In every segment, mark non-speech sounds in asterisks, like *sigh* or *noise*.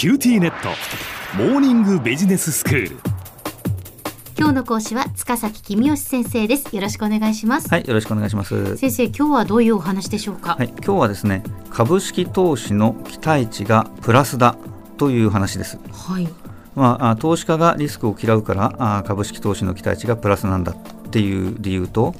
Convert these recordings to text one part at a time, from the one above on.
QTnet。モーニングビジネススクール。今日の講師は塚崎公義先生です。よろしくお願いします。はい、よろしくお願いします。先生今日はどういうお話でしょうか？はい、今日はですね、株式投資の期待値がプラスだという話です。はい。まああ、投資家がリスクを嫌うからあ株式投資の期待値がプラスなんだっていう理由と、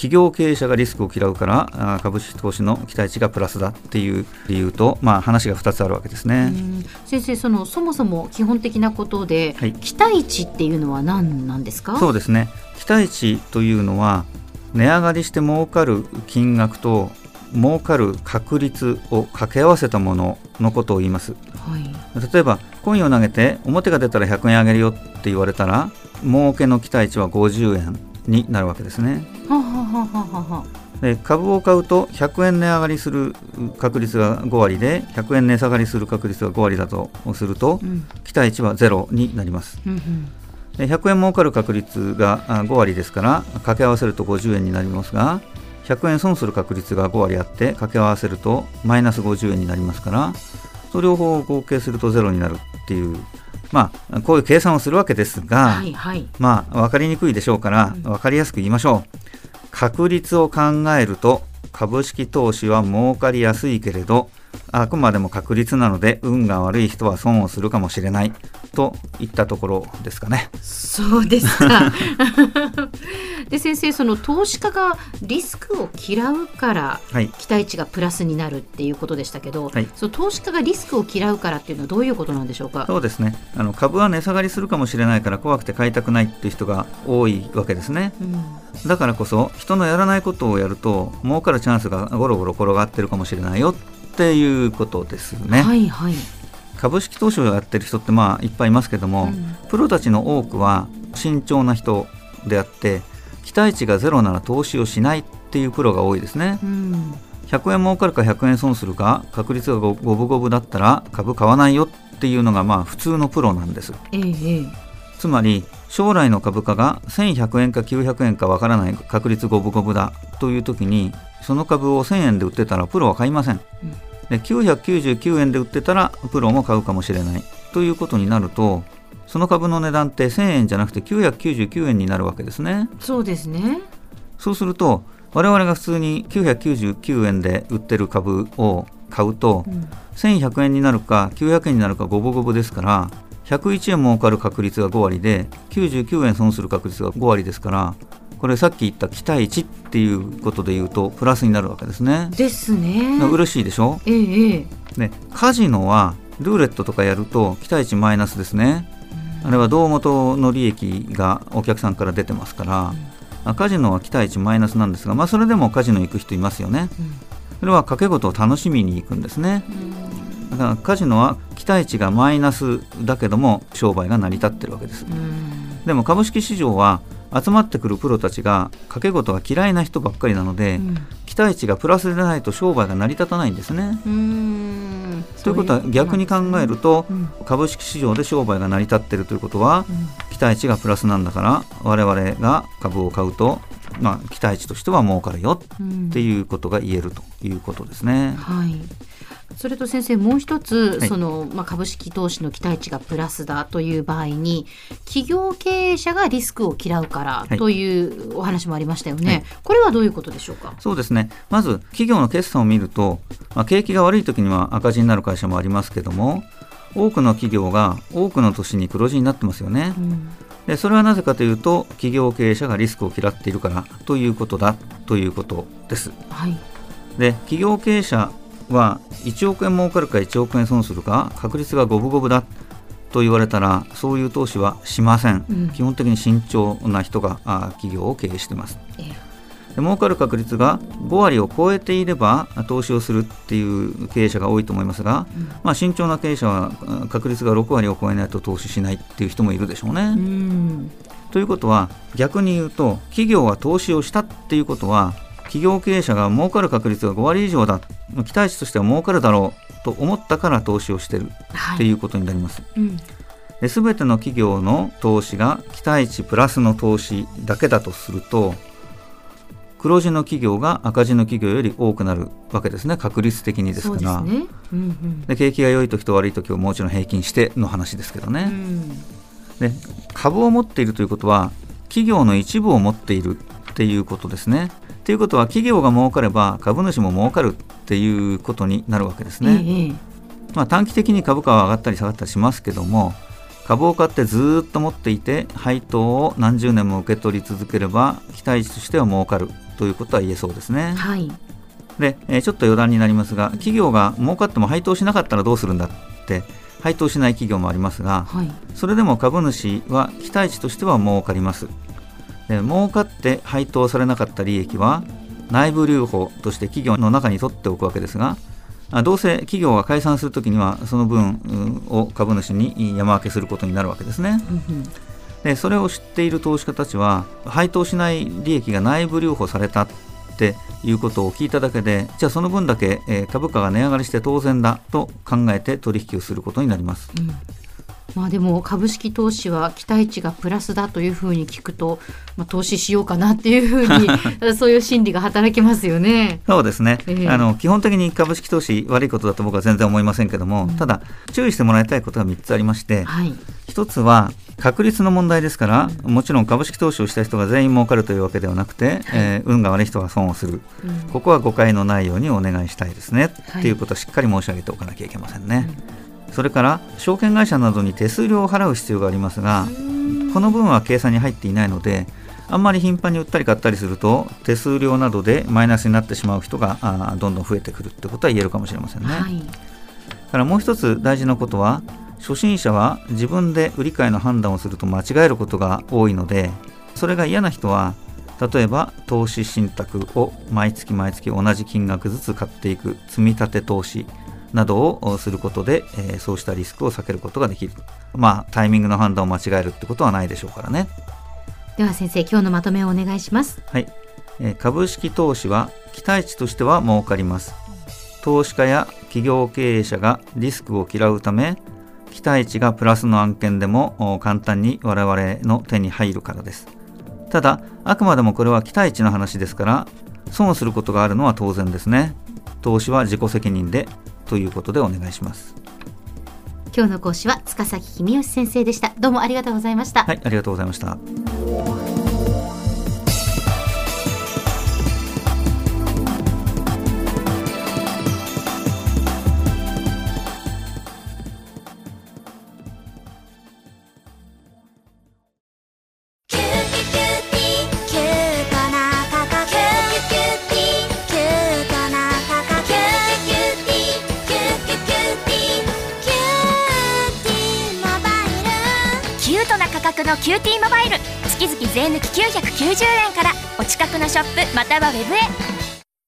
企業経営者がリスクを嫌うからあ株式投資の期待値がプラスだっていう理由と、まあ、話が2つあるわけですね。うん。先生そのそもそも基本的なことで、はい。期待値っていうのは何なんですか？そうですね。期待値というのは値上がりして儲かる金額と儲かる確率を掛け合わせたもののことを言います。はい。例えばコインを投げて表が出たら100円あげるよって言われたら儲けの期待値は50円になるわけですね。ははははははで株を買うと100円値上がりする確率が5割で100円値下がりする確率が5割だとするとうん。期待値は0になります。うんうん。で100円儲かる確率があ5割ですから掛け合わせると50円になりますが100円損する確率が5割あって掛け合わせるとマイナス50円になりますからそれ両方合計すると0になるっていうまあこういう計算をするわけですが、はいはい。まあ分かりにくいでしょうから分かりやすく言いましょう確率を考えると株式投資は儲かりやすいけれどあくまでも確率なので運が悪い人は損をするかもしれない。といったところですかね。そうですか。*laughs* で先生その投資家がリスクを嫌うからはい。期待値がプラスになるっていうことでしたけど、はい。その投資家がリスクを嫌うからっていうのはどういうことなんでしょうか？そうですね。あの株は値下がりするかもしれないから怖くて買いたくないっていう人が多いわけですね。うん。だからこそ人のやらないことをやると儲かるチャンスがゴロゴロ転がってるかもしれないよっていうことですね、はいはい、株式投資をやってる人ってまあいっぱいいますけども、うん。プロたちの多くは慎重な人であって期待値がゼロなら投資をしないっていうプロが多いですね。うん。100円儲かるか100円損するか確率が五五分五分だったら株買わないよっていうのがまあ普通のプロなんです。えつまり将来の株価が1100円か900円かわからない確率五分五分だという時にその株を1000円で売ってたらプロは買いません、うんで999円で売ってたらプロも買うかもしれない。ということになるとその株の値段って1000円じゃなくて999円になるわけですね。そうですね。そうすると我々が普通に999円で売ってる株を買うとうん。1100円になるか900円になるか五分五分ですから101円儲かる確率が5割で99円損する確率が5割ですからこれさっき言った期待値っていうことで言うとプラスになるわけですね。ですね嬉しいでしょ？ええええでカジノはルーレットとかやると期待値マイナスですね。あれは胴元の利益がお客さんから出てますから、あカジノは期待値マイナスなんですが、まあ、それでもカジノ行く人いますよね。それは掛け事を楽しみに行くんですね。だからカジノは期待値がマイナスだけども商売が成り立ってるわけです。うんでも株式市場は集まってくるプロたちが掛け事が嫌いな人ばっかりなので、うん期待値がプラスでないと商売が成り立たないんですね。うんということは逆に考えるとうん株式市場で商売が成り立っているということはうん期待値がプラスなんだから我々が株を買うと、まあ、期待値としては儲かるようんっていうことが言えるということですね。はい。それと先生もう一つ、はい。そのまあ株式投資の期待値がプラスだという場合に企業経営者がリスクを嫌うからはい。というお話もありましたよね。はい。これはどういうことでしょうか？そうですね。まず企業の決算を見ると、まあ、景気が悪い時には赤字になる会社もありますけども多くの企業が多くの年に黒字になってますよね。うん。でそれはなぜかというと企業経営者がリスクを嫌っているからということだということです。はい。で企業経営者は1億円儲かるか1億円損するか確率が五分五分だと言われたらそういう投資はしません、うん。基本的に慎重な人があ企業を経営しています。えで儲かる確率が5割を超えていれば投資をするっていう経営者が多いと思いますが、まあ、慎重な経営者はあ確率が6割を超えないと投資しないっていう人もいるでしょうね。うん。ということは逆に言うと企業が投資をしたっていうことは企業経営者が儲かる確率が5割以上だ期待値としては儲かるだろうと思ったから投資をしてるはい。っていうことになります。うん。で全ての企業の投資が期待値プラスの投資だけだとすると黒字の企業が赤字の企業より多くなるわけですね確率的にですからですね。うんうんで景気が良い時と悪い時をもちろん平均しての話ですけどね、うんで株を持っているということは企業の一部を持っているっていうことですね。ということは企業が儲かれば株主も儲かるっていうことになるわけですね。ええまあ、短期的に株価は上がったり下がったりしますけども株を買ってずーっと持っていて配当を何十年も受け取り続ければ期待値としては儲かるということは言えそうですね。はい。で、えーちょっと余談になりますが企業が儲かっても配当しなかったらどうするんだって配当しない企業もありますがはい。それでも株主は期待値としては儲かります。で儲かって配当されなかった利益は内部留保として企業の中に取っておくわけですがあどうせ企業が解散するときにはその分うんを株主に山分けすることになるわけですね。でそれを知っている投資家たちは配当しない利益が内部留保されたっていうことを聞いただけでじゃあその分だけ、えー株価が値上がりして当然だと考えて取引をすることになります。うんまあでも株式投資は期待値がプラスだというふうに聞くと、まあ、投資しようかなっていうふうに *laughs* そういう心理が働きますよね。そうですね、ええ。あの基本的に株式投資悪いことだと僕は全然思いませんけども、うん。ただ注意してもらいたいことが3つありましてはい。1つは確率の問題ですから、もちろん株式投資をした人が全員儲かるというわけではなくて、えー運が悪い人が損をする。うん。ここは誤解のないようにお願いしたいですね、はい。っていうことをしっかり申し上げておかなきゃいけませんね、それから証券会社などに手数料を払う必要がありますが、この分は計算に入っていないのであんまり頻繁に売ったり買ったりすると手数料などでマイナスになってしまう人がどんどん増えてくるってことは言えるかもしれませんね、はい。だからもう一つ大事なことは初心者は自分で売り買いの判断をすると間違えることが多いのでそれが嫌な人は例えば投資信託を毎月毎月同じ金額ずつ買っていく積み立て投資などをすることで、えーそうしたリスクを避けることができる。まあタイミングの判断を間違えるってことはないでしょうからね。では先生今日のまとめをお願いします。はい、えー株式投資は期待値としては儲かります。投資家や企業経営者がリスクを嫌うため期待値がプラスの案件でもお簡単に我々の手に入るからです。ただあくまでもこれは期待値の話ですから損することがあるのは当然ですね。投資は自己責任でということでお願いします今日の講師は塚崎君吉先生でした。どうもありがとうございました。はいありがとうございましたのキューティーモバイル。月々税抜き990円からお近くのショップまたはウェブへ。